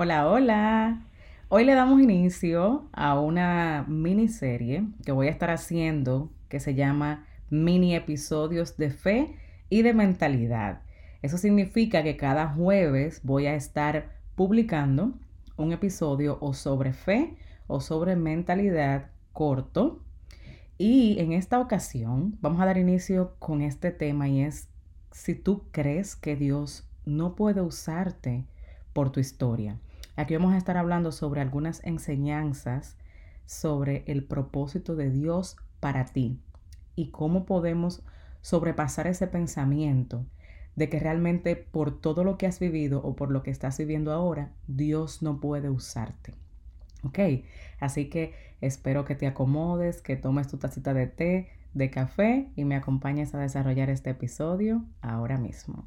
Hola, hola. Hoy le damos inicio a una miniserie que voy a estar haciendo que se llama Mini Episodios de Fe y de Mentalidad. Eso significa que cada jueves voy a estar publicando un episodio o sobre fe o sobre mentalidad corto. Y en esta ocasión vamos a dar inicio con este tema y es si tú crees que Dios no puede usarte por tu historia. Aquí vamos a estar hablando sobre algunas enseñanzas sobre el propósito de Dios para ti y cómo podemos sobrepasar ese pensamiento de que realmente por todo lo que has vivido o por lo que estás viviendo ahora, Dios no puede usarte. ¿Ok? Así que espero que te acomodes, que tomes tu tacita de té, de café y me acompañes a desarrollar este episodio ahora mismo.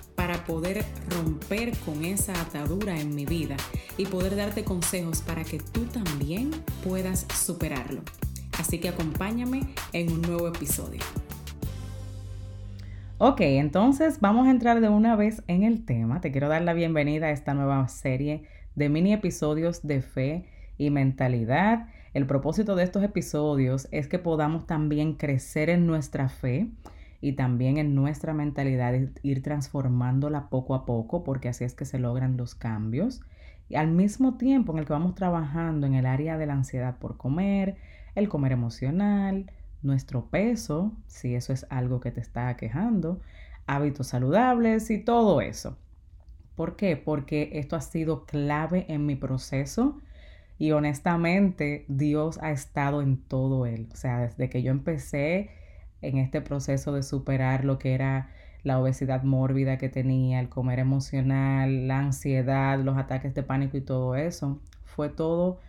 para poder romper con esa atadura en mi vida y poder darte consejos para que tú también puedas superarlo. Así que acompáñame en un nuevo episodio. Ok, entonces vamos a entrar de una vez en el tema. Te quiero dar la bienvenida a esta nueva serie de mini episodios de fe y mentalidad. El propósito de estos episodios es que podamos también crecer en nuestra fe y también en nuestra mentalidad, ir transformándola poco a poco, porque así es que se logran los cambios. Y al mismo tiempo en el que vamos trabajando en el área de la ansiedad por comer, el comer emocional, nuestro peso, si eso es algo que te está quejando, hábitos saludables y todo eso. ¿Por qué? Porque esto ha sido clave en mi proceso y honestamente Dios ha estado en todo él. O sea, desde que yo empecé en este proceso de superar lo que era la obesidad mórbida que tenía, el comer emocional, la ansiedad, los ataques de pánico y todo eso. Fue todo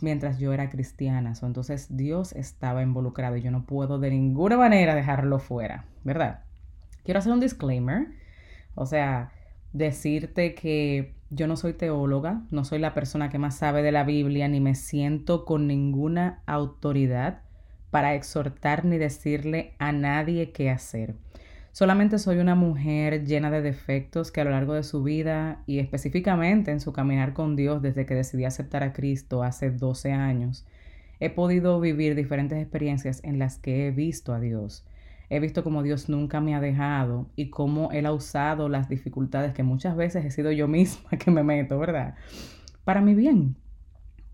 mientras yo era cristiana. entonces Dios estaba involucrado y yo no puedo de ninguna manera dejarlo fuera, ¿verdad? Quiero hacer un disclaimer, o sea, decirte que yo no soy teóloga, no soy la persona que más sabe de la Biblia, ni me siento con ninguna autoridad para exhortar ni decirle a nadie qué hacer. Solamente soy una mujer llena de defectos que a lo largo de su vida y específicamente en su caminar con Dios desde que decidí aceptar a Cristo hace 12 años, he podido vivir diferentes experiencias en las que he visto a Dios. He visto cómo Dios nunca me ha dejado y cómo Él ha usado las dificultades que muchas veces he sido yo misma que me meto, ¿verdad? Para mi bien.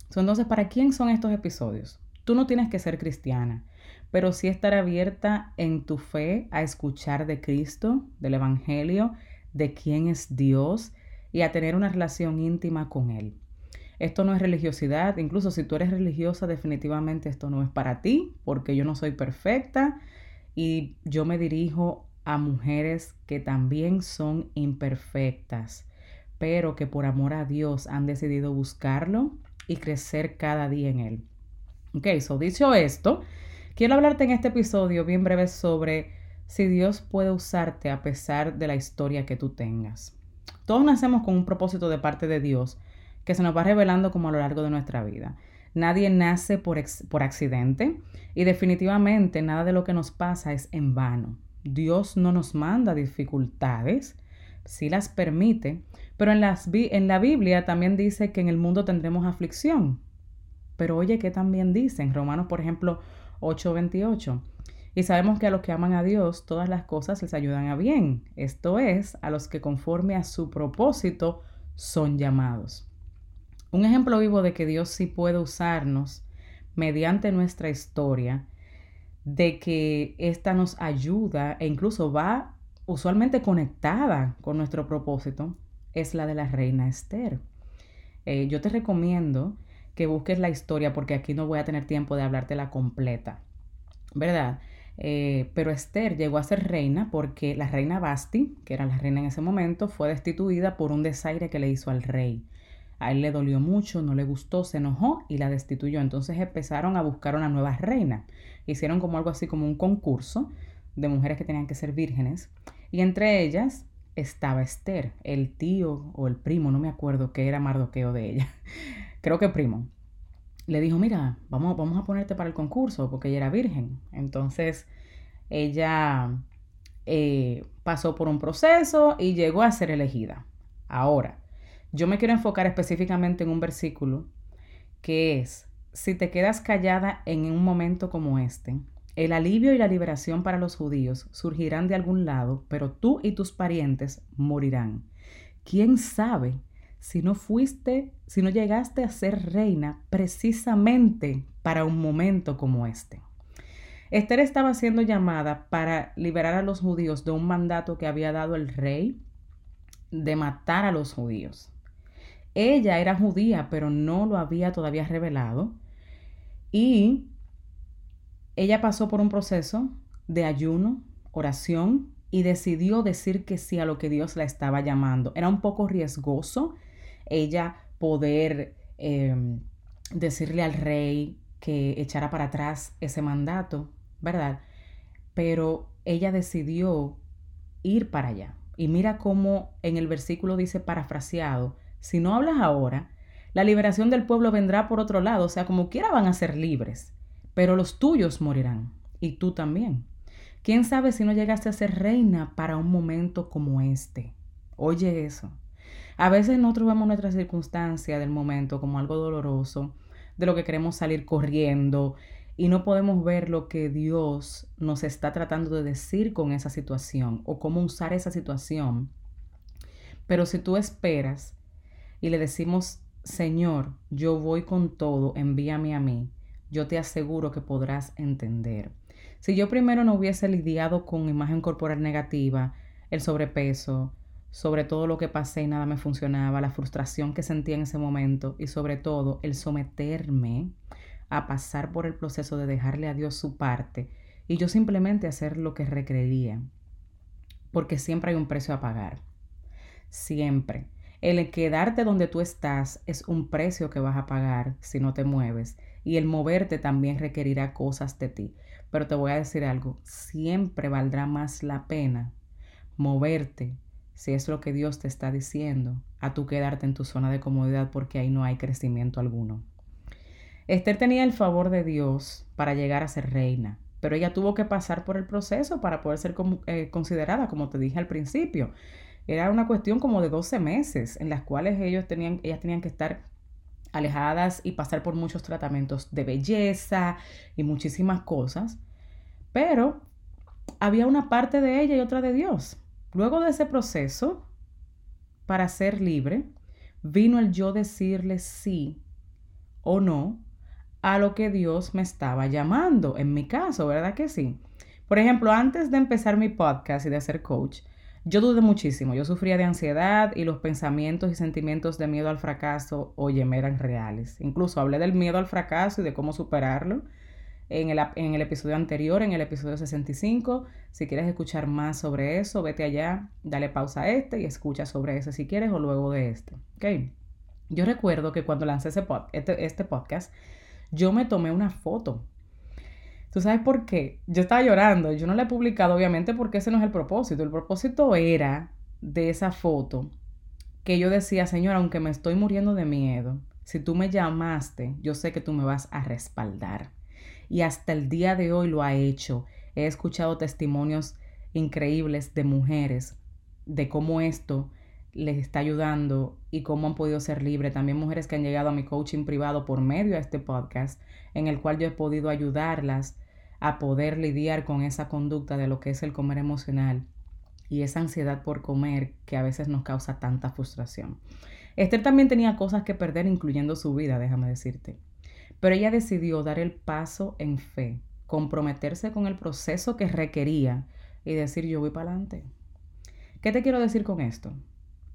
Entonces, ¿para quién son estos episodios? Tú no tienes que ser cristiana, pero sí estar abierta en tu fe a escuchar de Cristo, del Evangelio, de quién es Dios y a tener una relación íntima con Él. Esto no es religiosidad, incluso si tú eres religiosa, definitivamente esto no es para ti, porque yo no soy perfecta y yo me dirijo a mujeres que también son imperfectas, pero que por amor a Dios han decidido buscarlo y crecer cada día en Él. Ok, so dicho esto, quiero hablarte en este episodio bien breve sobre si Dios puede usarte a pesar de la historia que tú tengas. Todos nacemos con un propósito de parte de Dios que se nos va revelando como a lo largo de nuestra vida. Nadie nace por, por accidente y definitivamente nada de lo que nos pasa es en vano. Dios no nos manda dificultades, sí las permite, pero en, las, en la Biblia también dice que en el mundo tendremos aflicción. Pero oye, ¿qué también dicen? Romanos, por ejemplo, 8:28. Y sabemos que a los que aman a Dios, todas las cosas les ayudan a bien. Esto es, a los que conforme a su propósito son llamados. Un ejemplo vivo de que Dios sí puede usarnos mediante nuestra historia, de que esta nos ayuda e incluso va usualmente conectada con nuestro propósito, es la de la reina Esther. Eh, yo te recomiendo que busques la historia porque aquí no voy a tener tiempo de hablarte la completa, ¿verdad? Eh, pero Esther llegó a ser reina porque la reina Basti, que era la reina en ese momento, fue destituida por un desaire que le hizo al rey. A él le dolió mucho, no le gustó, se enojó y la destituyó. Entonces empezaron a buscar una nueva reina. Hicieron como algo así como un concurso de mujeres que tenían que ser vírgenes. Y entre ellas estaba Esther, el tío o el primo, no me acuerdo qué era Mardoqueo de ella. Creo que primo. Le dijo, mira, vamos, vamos a ponerte para el concurso porque ella era virgen. Entonces ella eh, pasó por un proceso y llegó a ser elegida. Ahora, yo me quiero enfocar específicamente en un versículo que es, si te quedas callada en un momento como este, el alivio y la liberación para los judíos surgirán de algún lado, pero tú y tus parientes morirán. ¿Quién sabe si no fuiste, si no llegaste a ser reina precisamente para un momento como este? Esther estaba siendo llamada para liberar a los judíos de un mandato que había dado el rey de matar a los judíos. Ella era judía, pero no lo había todavía revelado. Y ella pasó por un proceso de ayuno, oración, y decidió decir que sí a lo que Dios la estaba llamando. Era un poco riesgoso ella poder em, decirle al rey que echara para atrás ese mandato, ¿verdad? Pero ella decidió ir para allá. Y mira cómo en el versículo dice parafraseado, si no hablas ahora, la liberación del pueblo vendrá por otro lado, o sea, como quiera van a ser libres, pero los tuyos morirán, y tú también. ¿Quién sabe si no llegaste a ser reina para un momento como este? Oye eso. A veces nosotros vemos nuestra circunstancia del momento como algo doloroso, de lo que queremos salir corriendo, y no podemos ver lo que Dios nos está tratando de decir con esa situación o cómo usar esa situación. Pero si tú esperas y le decimos, Señor, yo voy con todo, envíame a mí, yo te aseguro que podrás entender. Si yo primero no hubiese lidiado con imagen corporal negativa, el sobrepeso, sobre todo lo que pasé y nada me funcionaba, la frustración que sentía en ese momento y sobre todo el someterme a pasar por el proceso de dejarle a Dios su parte y yo simplemente hacer lo que requería. Porque siempre hay un precio a pagar. Siempre. El quedarte donde tú estás es un precio que vas a pagar si no te mueves. Y el moverte también requerirá cosas de ti. Pero te voy a decir algo, siempre valdrá más la pena moverte, si es lo que Dios te está diciendo, a tú quedarte en tu zona de comodidad porque ahí no hay crecimiento alguno. Esther tenía el favor de Dios para llegar a ser reina, pero ella tuvo que pasar por el proceso para poder ser eh, considerada, como te dije al principio. Era una cuestión como de 12 meses en las cuales ellos tenían, ellas tenían que estar alejadas y pasar por muchos tratamientos de belleza y muchísimas cosas. Pero había una parte de ella y otra de Dios. Luego de ese proceso, para ser libre, vino el yo decirle sí o no a lo que Dios me estaba llamando, en mi caso, ¿verdad que sí? Por ejemplo, antes de empezar mi podcast y de ser coach, yo dudé muchísimo, yo sufría de ansiedad y los pensamientos y sentimientos de miedo al fracaso, oye, me eran reales. Incluso hablé del miedo al fracaso y de cómo superarlo en el, episodio anterior, en el episodio 65. Si quieres escuchar más sobre eso, vete allá, dale pausa a este y escucha sobre ese si quieres o luego de este. ¿ok? Yo recuerdo que cuando lancé ese este, este podcast, yo me tomé una foto. ¿Tú sabes por qué? Yo estaba llorando. Yo no la he publicado, obviamente, porque ese no es el propósito. El propósito era de esa foto que yo decía, Señor, aunque me estoy muriendo de miedo, si tú me llamaste, yo sé que tú me vas a respaldar. Y hasta el día de hoy lo ha hecho. He escuchado testimonios increíbles de mujeres de cómo esto les está ayudando y cómo han podido ser libres. También mujeres que han llegado a mi coaching privado por medio de este podcast, en el cual yo he podido ayudarlas a poder lidiar con esa conducta de lo que es el comer emocional y esa ansiedad por comer que a veces nos causa tanta frustración. Esther también tenía cosas que perder, incluyendo su vida, déjame decirte. Pero ella decidió dar el paso en fe, comprometerse con el proceso que requería y decir yo voy para adelante. ¿Qué te quiero decir con esto?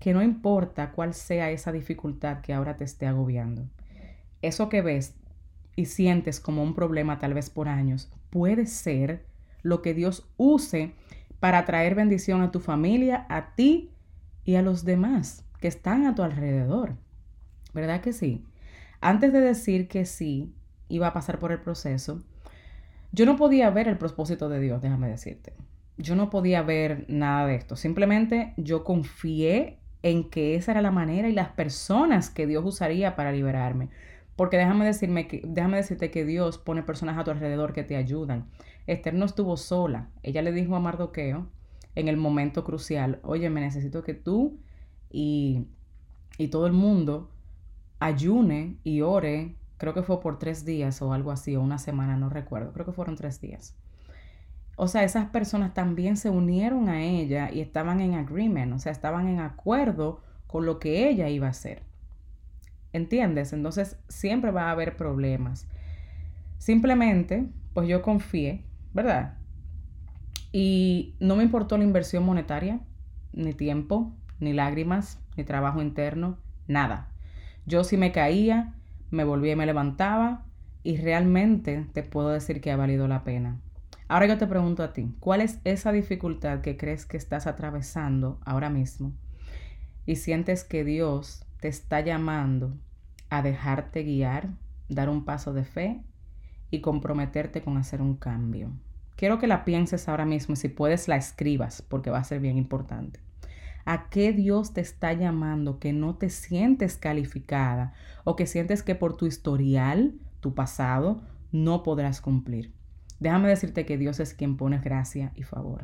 que no importa cuál sea esa dificultad que ahora te esté agobiando, eso que ves y sientes como un problema tal vez por años, puede ser lo que Dios use para traer bendición a tu familia, a ti y a los demás que están a tu alrededor. ¿Verdad que sí? Antes de decir que sí iba a pasar por el proceso, yo no podía ver el propósito de Dios, déjame decirte. Yo no podía ver nada de esto. Simplemente yo confié en que esa era la manera y las personas que Dios usaría para liberarme. Porque déjame, decirme que, déjame decirte que Dios pone personas a tu alrededor que te ayudan. Esther no estuvo sola. Ella le dijo a Mardoqueo en el momento crucial, oye, me necesito que tú y, y todo el mundo ayune y ore, creo que fue por tres días o algo así, o una semana, no recuerdo, creo que fueron tres días. O sea, esas personas también se unieron a ella y estaban en agreement, o sea, estaban en acuerdo con lo que ella iba a hacer. ¿Entiendes? Entonces siempre va a haber problemas. Simplemente, pues yo confié, ¿verdad? Y no me importó la inversión monetaria, ni tiempo, ni lágrimas, ni trabajo interno, nada. Yo si me caía, me volvía y me levantaba y realmente te puedo decir que ha valido la pena. Ahora yo te pregunto a ti, ¿cuál es esa dificultad que crees que estás atravesando ahora mismo y sientes que Dios te está llamando a dejarte guiar, dar un paso de fe y comprometerte con hacer un cambio. Quiero que la pienses ahora mismo y si puedes la escribas porque va a ser bien importante. ¿A qué Dios te está llamando que no te sientes calificada o que sientes que por tu historial, tu pasado, no podrás cumplir? Déjame decirte que Dios es quien pone gracia y favor.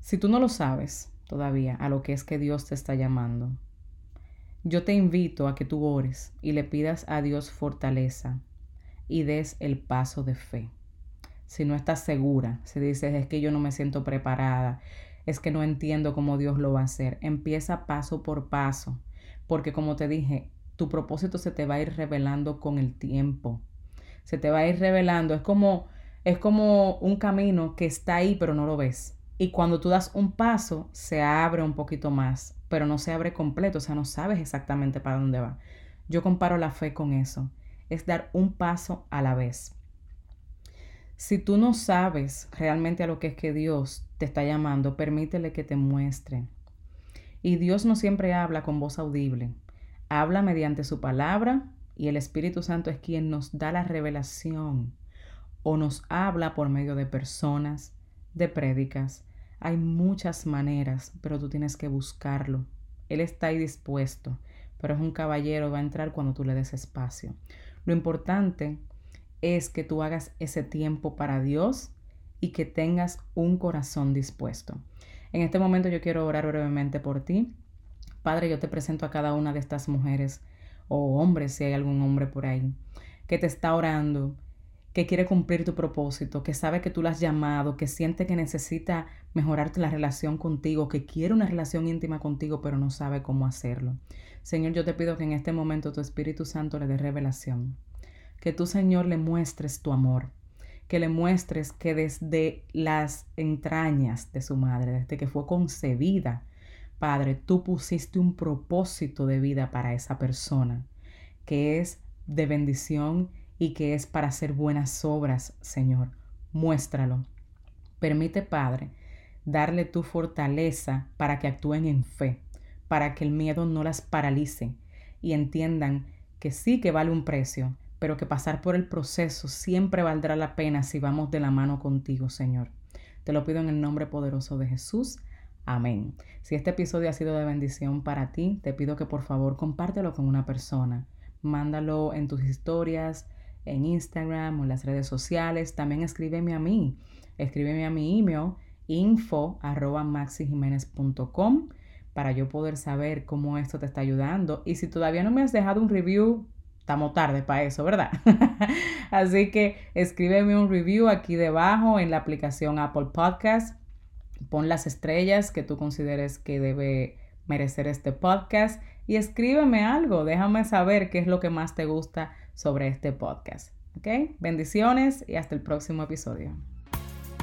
Si tú no lo sabes todavía a lo que es que Dios te está llamando, yo te invito a que tú ores y le pidas a Dios fortaleza y des el paso de fe. Si no estás segura, si dices es que yo no me siento preparada, es que no entiendo cómo Dios lo va a hacer, empieza paso por paso, porque como te dije, tu propósito se te va a ir revelando con el tiempo. Se te va a ir revelando, es como es como un camino que está ahí pero no lo ves. Y cuando tú das un paso, se abre un poquito más, pero no se abre completo, o sea, no sabes exactamente para dónde va. Yo comparo la fe con eso, es dar un paso a la vez. Si tú no sabes realmente a lo que es que Dios te está llamando, permítele que te muestre. Y Dios no siempre habla con voz audible, habla mediante su palabra y el Espíritu Santo es quien nos da la revelación o nos habla por medio de personas, de prédicas, hay muchas maneras, pero tú tienes que buscarlo. Él está ahí dispuesto, pero es un caballero, va a entrar cuando tú le des espacio. Lo importante es que tú hagas ese tiempo para Dios y que tengas un corazón dispuesto. En este momento yo quiero orar brevemente por ti. Padre, yo te presento a cada una de estas mujeres o hombres, si hay algún hombre por ahí, que te está orando, que quiere cumplir tu propósito, que sabe que tú la has llamado, que siente que necesita mejorarte la relación contigo, que quiere una relación íntima contigo, pero no sabe cómo hacerlo. Señor, yo te pido que en este momento tu Espíritu Santo le dé revelación. Que tú, Señor, le muestres tu amor. Que le muestres que desde las entrañas de su madre, desde que fue concebida, Padre, tú pusiste un propósito de vida para esa persona, que es de bendición y que es para hacer buenas obras, Señor. Muéstralo. Permite, Padre, darle tu fortaleza para que actúen en fe, para que el miedo no las paralice y entiendan que sí que vale un precio, pero que pasar por el proceso siempre valdrá la pena si vamos de la mano contigo, Señor. Te lo pido en el nombre poderoso de Jesús. Amén. Si este episodio ha sido de bendición para ti, te pido que por favor compártelo con una persona. Mándalo en tus historias, en Instagram o en las redes sociales. También escríbeme a mí. Escríbeme a mi email info para yo poder saber cómo esto te está ayudando. Y si todavía no me has dejado un review, estamos tarde para eso, ¿verdad? Así que escríbeme un review aquí debajo en la aplicación Apple Podcast. Pon las estrellas que tú consideres que debe merecer este podcast y escríbeme algo, déjame saber qué es lo que más te gusta sobre este podcast. ¿Ok? Bendiciones y hasta el próximo episodio.